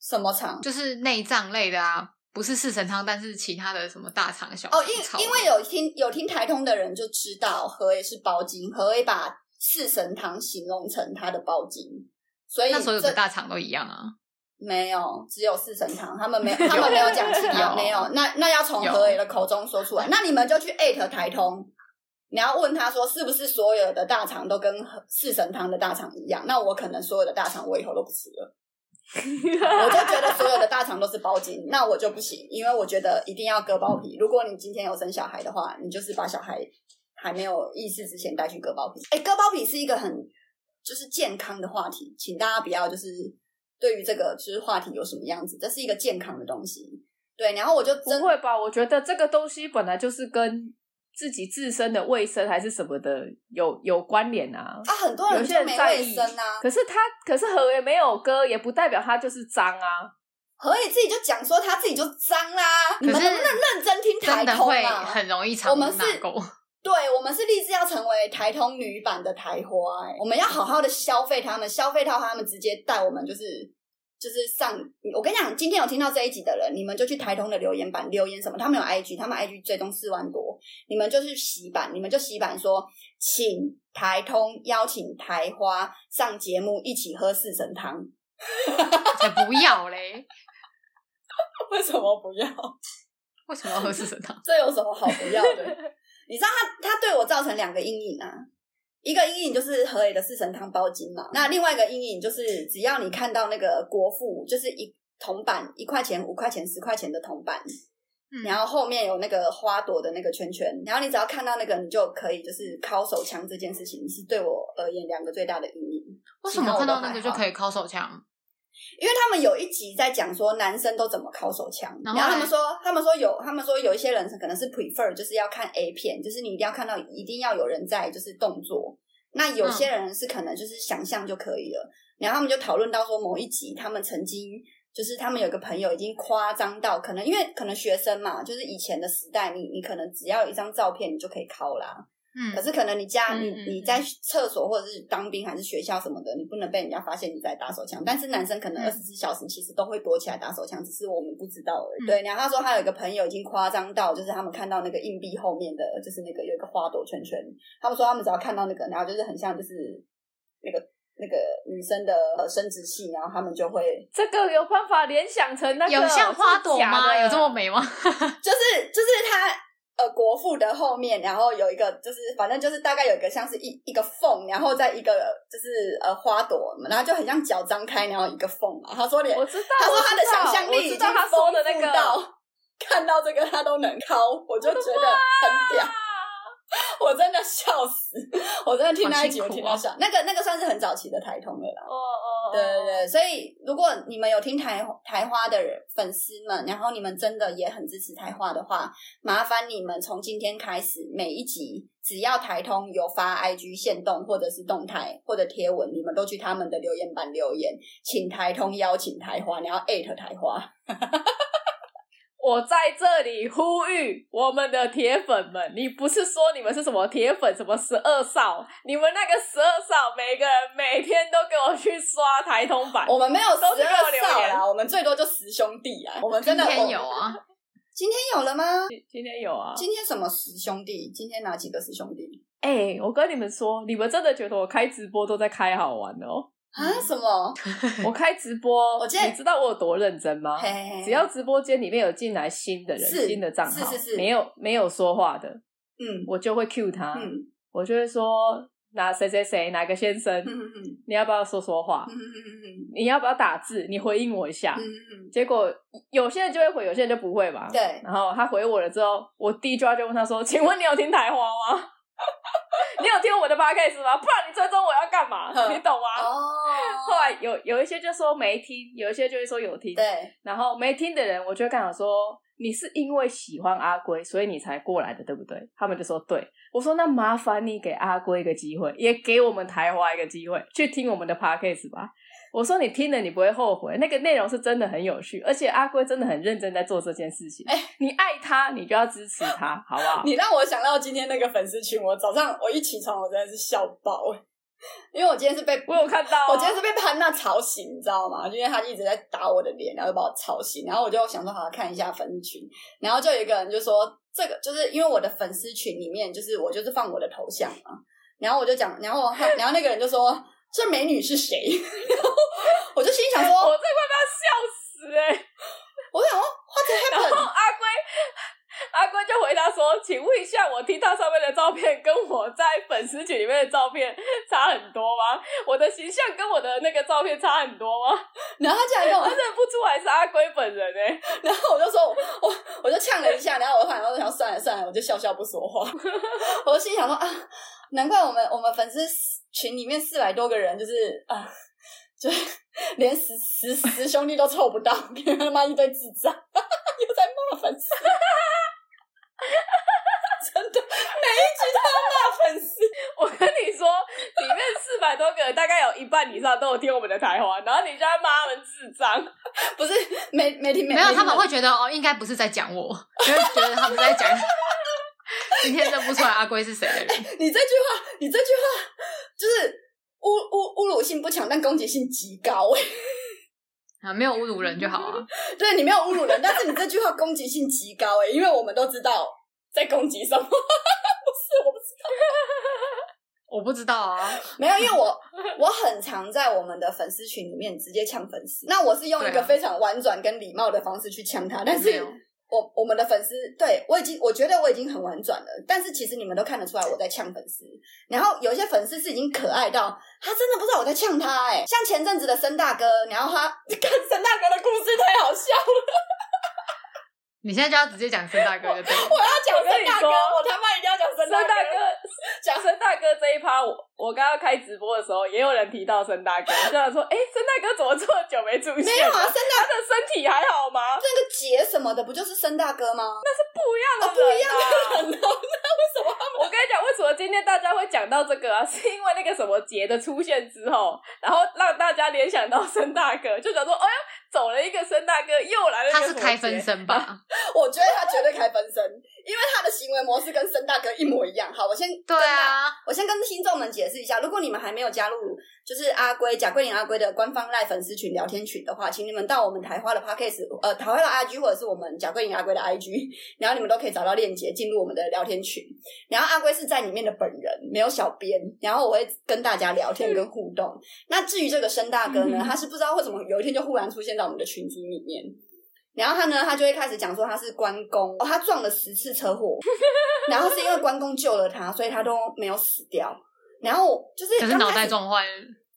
什么肠？就是内脏类的啊，不是四神汤，但是其他的什么大肠、小肠哦，因因为有听有听台通的人就知道和 A 是包金，和 A 把四神汤形容成他的包金，所以那所有的大肠都一样啊。没有，只有四神汤，他们没有，[LAUGHS] 他们没有讲其他，没有。那那要从何伟的口中说出来，那你们就去艾特台通，你要问他说是不是所有的大肠都跟四神汤的大肠一样？那我可能所有的大肠我以后都不吃了，[LAUGHS] 我就觉得所有的大肠都是包筋，那我就不行，因为我觉得一定要割包皮。如果你今天有生小孩的话，你就是把小孩还没有意识之前带去割包皮。哎，割包皮是一个很就是健康的话题，请大家不要就是。对于这个就是话题有什么样子？这是一个健康的东西，对。然后我就真不会吧？我觉得这个东西本来就是跟自己自身的卫生还是什么的有有关联啊。啊，很多人就没卫生啊。可是他，可是和 A 没有割，也不代表他就是脏啊。何以自己就讲说他自己就脏啦。你们能不能认真听台通啊？很容易藏污纳垢。对，我们是立志要成为台通女版的台花，欸，我们要好好的消费他们，消费到他们直接带我们，就是就是上。我跟你讲，今天有听到这一集的人，你们就去台通的留言板留言什么，他们有 IG，他们 IG 追踪四万多，你们就去洗版，你们就洗版说，请台通邀请台花上节目一起喝四神汤，才不要嘞！[LAUGHS] 为什么不要？为什么要喝四神汤？这有什么好不要的？你知道他他对我造成两个阴影啊，一个阴影就是和 A 的四神汤包金嘛，那另外一个阴影就是只要你看到那个国父，就是一铜板一块钱、五块钱、十块钱的铜板，嗯，然后后面有那个花朵的那个圈圈，然后你只要看到那个，你就可以就是敲手枪这件事情是对我而言两个最大的阴影。为什么看到那个就可以敲手枪？因为他们有一集在讲说男生都怎么尻手枪，然后他们说，他们说有，他们说有一些人可能是 prefer 就是要看 A 片，就是你一定要看到一定要有人在，就是动作。那有些人是可能就是想象就可以了。然后他们就讨论到说某一集，他们曾经就是他们有个朋友已经夸张到可能因为可能学生嘛，就是以前的时代，你你可能只要有一张照片你就可以尻啦。嗯，可是可能你家你你在厕所或者是当兵还是学校什么的，你不能被人家发现你在打手枪。但是男生可能二十四小时其实都会躲起来打手枪，只是我们不知道而已。嗯、对，然后他说他有一个朋友已经夸张到，就是他们看到那个硬币后面的，就是那个有一个花朵圈圈。他们说他们只要看到那个，然后就是很像就是那个那个女生的生殖器，然后他们就会这个有办法联想成那个有像花朵吗？有这么美吗？[LAUGHS] 就是就是他。呃国父的后面，然后有一个就是反正就是大概有一个像是一一个缝，然后在一个就是呃花朵，然后就很像脚张开，然后一个缝嘛。他说连我知道，他说他的想象力已经丰富到 [LAUGHS] 看到这个他都能抠，我就觉得很屌。[LAUGHS] 我真的笑死！我真的听那一集，我听到笑。那个那个算是很早期的台通了啦。哦哦，对对对。所以如果你们有听台台花的人粉丝们，然后你们真的也很支持台花的话，麻烦你们从今天开始，每一集只要台通有发 IG 限动或者是动态或者贴文，你们都去他们的留言板留言，请台通邀请台花，你要艾特台花。我在这里呼吁我们的铁粉们，你不是说你们是什么铁粉，什么十二少？你们那个十二少，每个人每天都给我去刷台通版。我们没有十二少啦，我们最多就十兄弟啊。我们真的今天有啊？今天有了吗？今天有啊？今天什么十兄弟？今天哪几个十兄弟？哎、欸，我跟你们说，你们真的觉得我开直播都在开好玩哦？啊？什么？[LAUGHS] 我开直播，我你知道我有多认真吗？嘿嘿嘿，只要直播间里面有进来新的人，新的账号，是是是，没有没有说话的，嗯，我就会 cue 他，嗯，我就会说，哪谁谁谁哪个先生，嗯嗯，你要不要说说话？嗯你要不要打字？你回应我一下，嗯嗯，结果有些人就会回，有些人就不会嘛，对，然后他回我了之后，我第一句话就问他说，请问你有听台花吗？[LAUGHS] 你有听我的 podcast 吗？不然你追踪我要干嘛？[LAUGHS] 你懂吗？哦。后来有有一些就说没听，有一些就会说有听。对。然后没听的人，我就会跟他说：“你是因为喜欢阿龟，所以你才过来的，对不对？”他们就说：“对。”我说：“那麻烦你给阿龟一个机会，也给我们台华一个机会，去听我们的 podcast 吧。”我说你听了你不会后悔，那个内容是真的很有趣，而且阿龟真的很认真在做这件事情。哎、欸，你爱他，你就要支持他，好不好？[LAUGHS] 你让我想到今天那个粉丝群，我早上我一起床，我真的是笑爆，因为我今天是被我有看到、啊，我今天是被潘娜吵醒，你知道吗？因为他一直在打我的脸，然后就把我吵醒，然后我就想说好好看一下粉丝群，然后就有一个人就说这个就是因为我的粉丝群里面就是我就是放我的头像嘛，然后我就讲，然后然后那个人就说。这美女是谁？[LAUGHS] 然后我就心想说，我这快被他笑死哎、欸！我想说，What happened？然后阿龟，阿龟就回答说：“请问一下，我听到上面的照片跟我在粉丝群里面的照片差很多吗？我的形象跟我的那个照片差很多吗？”然后他竟然跟我，他认不出来是阿龟本人哎、欸！然后我就说，我我就呛了一下，然后我反正想算了算了，我就笑笑不说话。[LAUGHS] 我就心想说啊，难怪我们我们粉丝。群里面四百多个人，就是啊，就连十十十兄弟都凑不到，他妈一堆智障，又在骂粉丝，[LAUGHS] 真的每一集都要骂粉丝。我跟你说，里面四百多个人，大概有一半以上都有听我们的台话，然后你就在骂他们智障，不是没没听没，没有，他们会觉得哦，应该不是在讲我，因为觉得他们在讲。[LAUGHS] [LAUGHS] 今天认不出来阿龟是谁的人。[LAUGHS] 你这句话，你这句话就是侮侮侮辱性不强，但攻击性极高哎。啊，没有侮辱人就好啊。[LAUGHS] 对，你没有侮辱人，但是你这句话攻击性极高哎，因为我们都知道在攻击什么。不是，我不知道。我不知道啊。没有，因为我我很常在我们的粉丝群里面直接呛粉丝。那我是用一个非常婉转跟礼貌的方式去呛他，但是。我我们的粉丝对我已经，我觉得我已经很婉转了，但是其实你们都看得出来我在呛粉丝。然后有一些粉丝是已经可爱到他真的不知道我在呛他哎、像前阵子的申大哥，然后他 [LAUGHS] 看申大哥的故事太好笑了。你现在就要直接讲森大哥的，对，我要讲森大哥，我他妈一定要讲森大哥。[LAUGHS] 讲森大哥这一趴，我我刚刚开直播的时候，也有人提到森大哥，就想说，哎、欸，森大哥怎么这么久没出现？没有啊，森大哥的身体还好吗？那个杰什么的，不就是森大哥吗？那是不一样的、啊哦，不一样的人哦。[LAUGHS] 那为什么他们？我跟你讲，为什么今天大家会讲到这个啊？是因为那个什么杰的出现之后，然后让大家联想到森大哥，就想说，哎呦。走了一个森大哥，又来了。他是开分身吧？[LAUGHS] 我觉得他绝对开分身，因为他的行为模式跟森大哥一模一样。好，我先对啊，我先跟听众们解释一下，如果你们还没有加入，就是阿龟贾桂林阿龟的官方赖粉丝群聊天群的话，请你们到我们台花的 Podcast 呃台花的 IG 或者是我们贾桂林阿龟的 IG，[LAUGHS] 然后你们都可以找到链接进入我们的聊天群。然后阿龟是在里面的本人，没有小编，然后我会跟大家聊天跟互动。那至于这个申大哥呢，他是不知道为什么有一天就忽然出现在我们的群组里面，然后他呢，他就会开始讲说他是关公，哦，他撞了十次车祸，[LAUGHS] 然后是因为关公救了他，所以他都没有死掉。然后就是可是脑袋撞坏了，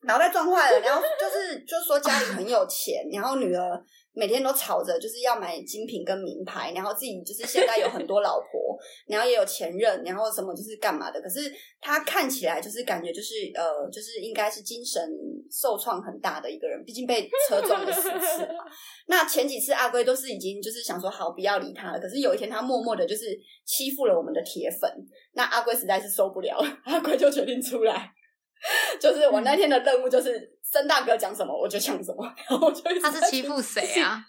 脑袋撞坏了，然后就是就是说家里很有钱，然后女儿。每天都吵着就是要买精品跟名牌，然后自己就是现在有很多老婆，然后也有前任，然后什么就是干嘛的。可是他看起来就是感觉就是呃，就是应该是精神受创很大的一个人，毕竟被车撞了十次嘛。那前几次阿龟都是已经就是想说好不要理他了，可是有一天他默默的就是欺负了我们的铁粉，那阿龟实在是受不了，阿龟就决定出来。[LAUGHS] 就是我那天的任务，就是森大哥讲什么我就讲什么，然 [LAUGHS] 后我就他是欺负谁啊？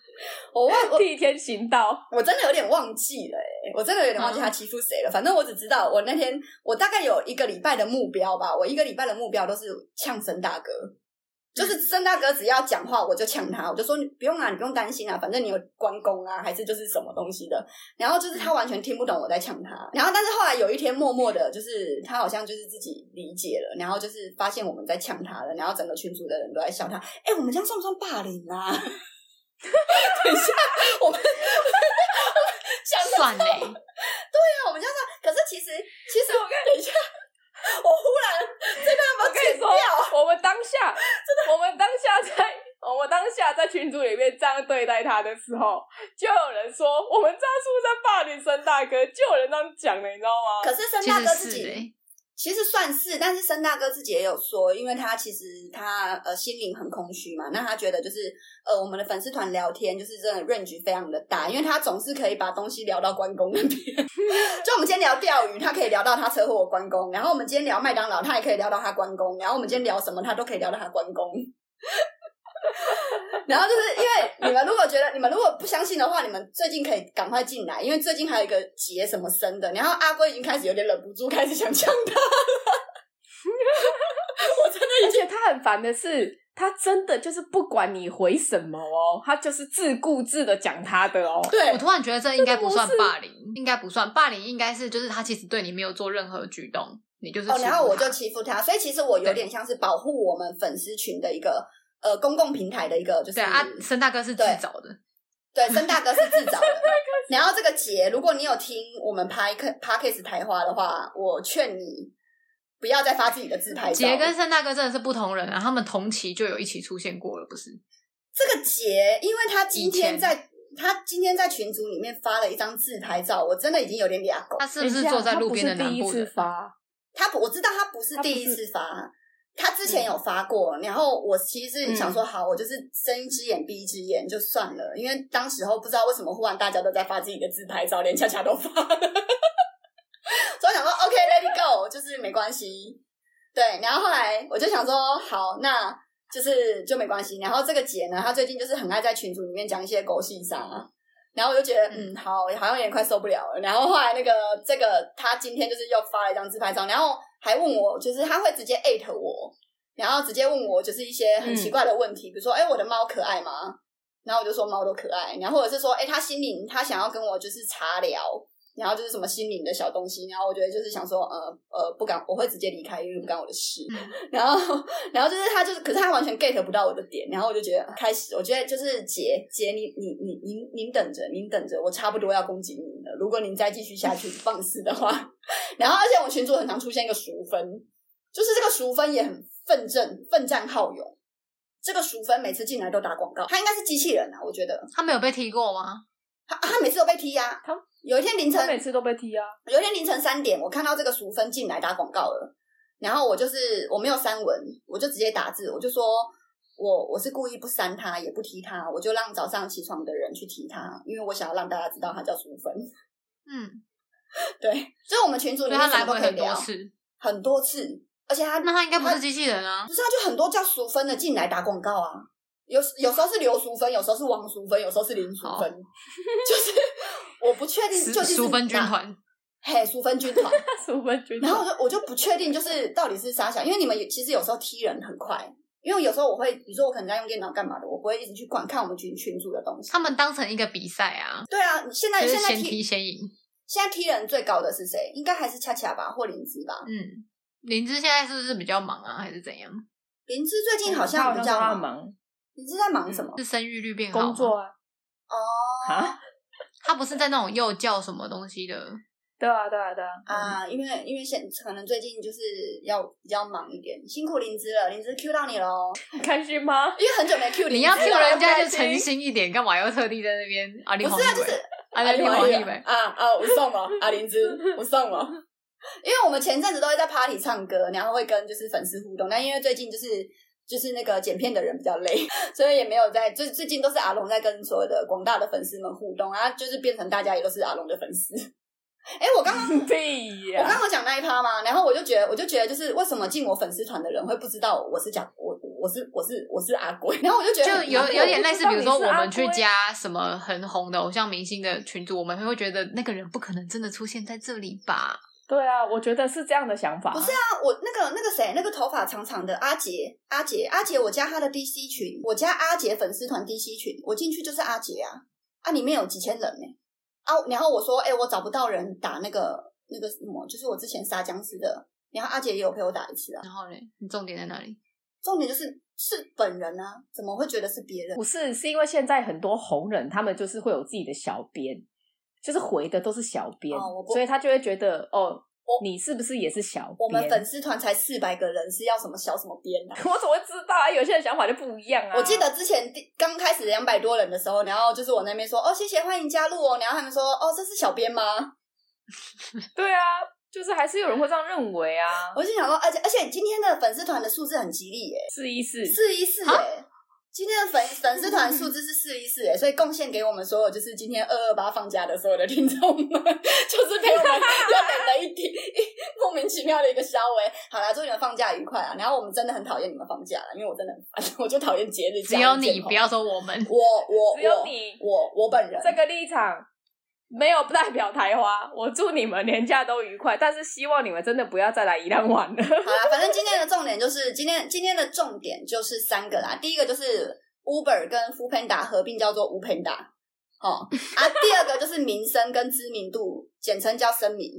我忘替天行道，我真的有点忘记了，欸，我真的有点忘记他欺负谁了。反正我只知道，我那天我大概有一个礼拜的目标吧，我一个礼拜的目标都是呛森大哥。就是郑大哥只要讲话，我就呛他，我就说你不用啊，你不用担心啊，反正你有关公啊，还是就是什么东西的。然后就是他完全听不懂我在呛他。然后但是后来有一天，默默的，就是他好像就是自己理解了，然后就是发现我们在呛他了，然后整个群组的人都在笑他。哎、欸，我们这样算不算霸凌啊？[LAUGHS] 等一下，我们讲算嘞。对啊，我们这样算。可是其实，其实我等一下。[LAUGHS] 我忽然这个要剪掉。我们当下，真的，我们当下在，[LAUGHS] 我们当下在群组里面这样对待他的时候，就有人说我们这样是不是在霸凌孙大哥？就有人这样讲了，你知道吗？可是孙大哥自己。其实算是，但是申大哥自己也有说，因为他其实他呃心灵很空虚嘛，那他觉得就是呃我们的粉丝团聊天就是真的 range 非常的大，因为他总是可以把东西聊到关公那边，[LAUGHS] 就我们今天聊钓鱼，他可以聊到他车祸关公，然后我们今天聊麦当劳，他也可以聊到他关公，然后我们今天聊什么，他都可以聊到他关公。[LAUGHS] 然后就是因为你们如果觉得你们如果不相信的话，你们最近可以赶快进来，因为最近还有一个结什么生的，然后阿龟已经开始有点忍不住，开始想呛他了。[LAUGHS] 我真的，而且他很烦的是，他真的就是不管你回什么哦，他就是自顾自的讲他的哦。对，我突然觉得这应该不算霸凌，应该不算霸凌，应该是就是他其实对你没有做任何举动，你就是哦，然后我就欺负他，所以其实我有点像是保护我们粉丝群的一个。呃，公共平台的一个就是对啊，申大哥是自找的，对，申大哥是自找的。然后这个节，如果你有听我们拍 Podcast 台花的话，我劝你不要再发自己的自拍照。节跟申大哥真的是不同人啊，他们同期就有一起出现过了，不是？这个杰，因为他今天在他今天在群组里面发了一张自拍照，我真的已经有点脸红。他是不是坐在路边的南部的？他我知道他不是第一次发。他之前有发过，然后我其实是想说，好，我就是睁一只眼闭一只眼就算了，因为当时候不知道为什么忽然大家都在发自己的自拍照，连恰恰都发，[LAUGHS] 所以我想说，OK，Let it go，就是没关系。对，然后后来我就想说，好，那就是就没关系。然后这个姐呢，她最近就是很爱在群组里面讲一些狗屁啥，然后我就觉得，嗯，好，好像有点快受不了了。然后后来那个这个，她今天就是又发了一张自拍照，然后。还问我，就是他会直接艾特我，然后直接问我，就是一些很奇怪的问题，嗯、比如说，哎、欸，我的猫可爱吗？然后我就说猫都可爱，然后或者是说，哎、欸，他心里他想要跟我就是茶聊，然后就是什么心灵的小东西，然后我觉得就是想说，呃呃，不敢，我会直接离开，因为不干我的事。嗯、[LAUGHS] 然后，然后就是他就是，可是他完全 get 不到我的点，然后我就觉得开始，我觉得就是姐姐，你你你您您等着，您等着，我差不多要攻击您了。如果您再继续下去放肆的话，[LAUGHS] 然后而且我群主很常出现一个熟分，就是这个熟分也很奋战奋战好勇。这个熟分每次进来都打广告，他应该是机器人啊，我觉得。他没有被踢过吗？他他每次都被踢呀、啊。他有一天凌晨每次都被踢啊。有一天凌晨三点，我看到这个淑芬进来打广告了，然后我就是我没有删文，我就直接打字，我就说我我是故意不删他，也不踢他，我就让早上起床的人去踢他，因为我想要让大家知道他叫淑芬。嗯。[LAUGHS] 对，所以我们群组里面什么都可以聊，很多次，很多次，而且他那他应该不是机器人啊，不是，他就很多叫淑芬的进来打广告啊，有有时候是刘淑芬，有时候是王淑芬，有时候是林淑芬，就是我不确定，就是淑芬军团，嘿，淑芬军团，[LAUGHS] 淑芬军团，然后我就我就不确定，就是到底是啥小，因为你们其实有时候踢人很快，因为有时候我会，比如说我可能在用电脑干嘛的，我不会一直去管看我们群群主的东西，他们当成一个比赛啊，对啊，现在现在先踢先赢。现在踢人最高的是谁？应该还是恰恰吧，或林芝吧。嗯，林芝现在是不是比较忙啊，还是怎样？林芝最近好像比较忙。林芝在忙什么？是生育率变好？工作啊。哦，啊，他不是在那种幼教什么东西的。[LAUGHS] 对啊，对啊，对啊。啊，因为因为现可能最近就是要比较忙一点，辛苦林芝了，林芝 Q 到你喽，[LAUGHS] 开心吗？因为很久没 Q 林芝，你要 Q 人家就诚心一点，干嘛要特地在那边？阿林不是啊，就是阿林黄奕呗。啊啊，我送了啊林芝，[LAUGHS] 我送了。因为我们前阵子都会在 party 唱歌，然后会跟就是粉丝互动，但因为最近就是就是那个剪片的人比较累，所以也没有在。最最近都是阿龙在跟所有的广大的粉丝们互动，然后就是变成大家也都是阿龙的粉丝。哎，我刚刚 [LAUGHS] 我刚刚讲那一趴嘛？然后我就觉得，我就觉得，就是为什么进我粉丝团的人会不知道我是讲我我是我是我是阿鬼？[LAUGHS] 然后我就觉得就有有点类似，比如说我们去加什么很红的偶像明星的群组，我们会觉得那个人不可能真的出现在这里吧？对啊，我觉得是这样的想法。不是啊，我那个那个谁，那个头发长长的阿杰阿杰阿杰，我加他的 DC 群，我加阿杰粉丝团 DC 群，我进去就是阿杰啊啊，里面有几千人呢。啊，然后我说，哎、欸，我找不到人打那个那个什么，就是我之前杀僵尸的，然后阿杰也有陪我打一次啊。然后呢，你重点在哪里？重点就是是本人啊，怎么会觉得是别人？不是，是因为现在很多红人，他们就是会有自己的小编，就是回的都是小编，哦、所以他就会觉得哦。你是不是也是小编？我们粉丝团才四百个人，是要什么小什么编呢、啊？[LAUGHS] 我怎么会知道啊？有些人想法就不一样啊。我记得之前刚开始两百多人的时候，然后就是我那边说哦，谢谢欢迎加入哦，然后他们说哦，这是小编吗？[LAUGHS] 对啊，就是还是有人会这样认为啊。我就想说，而且而且今天的粉丝团的数字很吉利耶，四一四四一四耶。今天的粉粉丝团数字是四一四诶，所以贡献给我们所有就是今天二二八放假的所有的听众们，[LAUGHS] 就是陪我们又等了一点莫名其妙的一个稍微。好啦，祝你们放假愉快啊！然后我们真的很讨厌你们放假了，因为我真的很烦，我就讨厌节日。只有你，不要说我们，我我只有你，我我本人这个立场。没有不代表台花，我祝你们年假都愉快，但是希望你们真的不要再来宜兰玩了。好啦，[LAUGHS] 反正今天的重点就是今天今天的重点就是三个啦。第一个就是 Uber 跟 Foodpanda 合并叫做 U'Panda，好啊。第二个就是名声跟知名度，简称叫声名。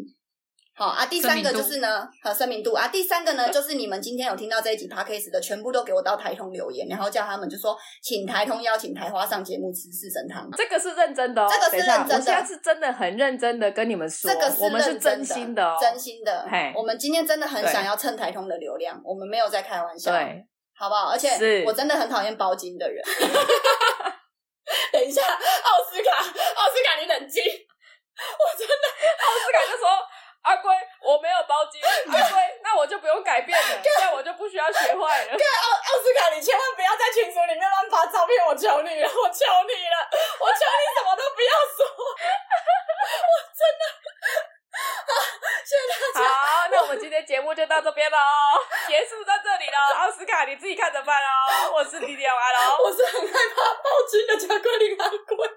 好啊，第三个就是呢，和声明度啊，第三个呢，就是你们今天有听到这一集 podcast 的，全部都给我到台通留言，然后叫他们就说，请台通邀请台花上节目吃四神汤。这个是认真的哦，这个是认真的，我现在是真的很认真的跟你们说，这个是我们是真心的哦，真心的。嘿，我们今天真的很想要蹭台通的流量，我们没有在开玩笑，对，好不好？而且我真的很讨厌包金的人。[LAUGHS] 等一下，奥斯卡，奥斯卡，你冷静，我真的，奥斯卡就说。阿龟，我没有包金。阿龟，那我就不用改变了，[LAUGHS] 这样我就不需要学坏了。[LAUGHS] 对，奥奥斯卡，你千万不要在群组里面乱发照片，我求你了，我求你了，我求你什么都不要说。我真的，好，谢谢大家。好，那我们今天节目就到这边了哦，结束在这里了。奥斯卡，你自己看着办哦。我是迪迪阿龙，我是很害怕暴君的贾桂琳阿龟。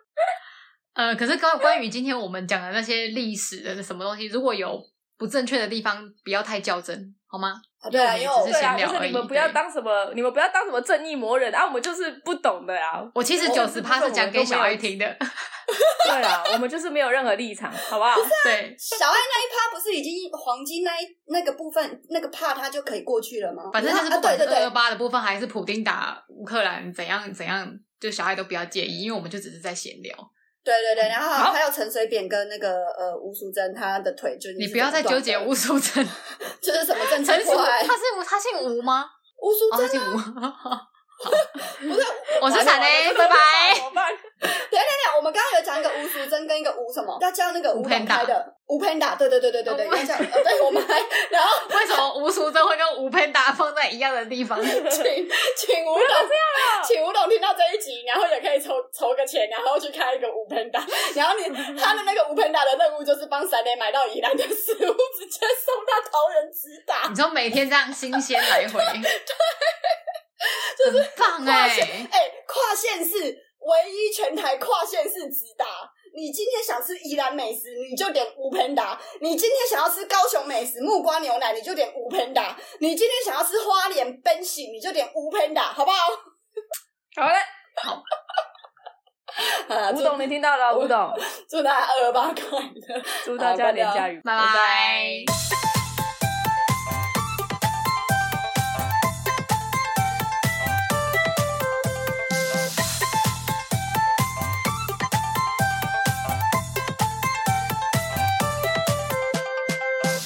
呃，可是关关于今天我们讲的那些历史的什么东西，如果有不正确的地方，不要太较真，好吗？啊对啊，因为对啊，就是你们不要当什么，你们不要当什么正义魔人啊，我们就是不懂的呀。我其实九十趴是讲给小爱听的。[LAUGHS] 对啊，我们就是没有任何立场，好不好？不是啊，对，小爱那一趴不是已经黄金那一那个部分那个趴他就可以过去了吗？反正就是不管是二二八的部分，还是普丁打乌克兰怎样怎样，就小爱都不要介意，因为我们就只是在闲聊。对对对，然后还有陈水扁跟那个呃吴淑珍，他的腿就是你不要再纠结吴淑珍，[LAUGHS] 就是什么政策 [LAUGHS] 过来？他是吴，他姓吴吗？吴淑珍、啊。好，不是，我是闪雷，拜拜。怎么办？等下等，我们刚刚有讲一个吴淑珍跟一个吴什么，要叫那个吴鹏达的吴鹏达，对对对对对对，要叫，对，我们还 [LAUGHS] 然后 [LAUGHS] 为什么吴淑珍会跟吴鹏达放在一样的地方？请请吴董这样啊，请吴董听到这一集，然后也可以筹筹个钱，然后去开一个吴鹏达，[LAUGHS] 然后你他的那个吴鹏达的任务就是帮闪雷买到宜兰的食物，直接送到桃园直达。你说每天这样新鲜来回，对。就是棒哎、欸！哎、欸，跨县市唯一全台跨县市直达。你今天想吃宜兰美食，你就点吴喷达；你今天想要吃高雄美食木瓜牛奶，你就点吴喷达；你今天想要吃花莲奔喜，你就点吴喷达，好不好？好嘞，[LAUGHS] 好。吴董，你听到了？吴董，祝 [LAUGHS] 大家二二八快乐，祝大家连假愉快，拜拜。